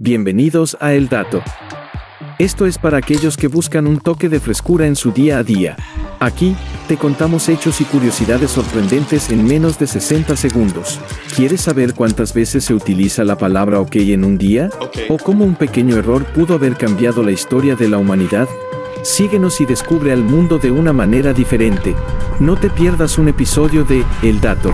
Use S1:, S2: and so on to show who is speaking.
S1: Bienvenidos a El Dato. Esto es para aquellos que buscan un toque de frescura en su día a día. Aquí, te contamos hechos y curiosidades sorprendentes en menos de 60 segundos. ¿Quieres saber cuántas veces se utiliza la palabra OK en un día? ¿O cómo un pequeño error pudo haber cambiado la historia de la humanidad? Síguenos y descubre al mundo de una manera diferente. No te pierdas un episodio de El Dato.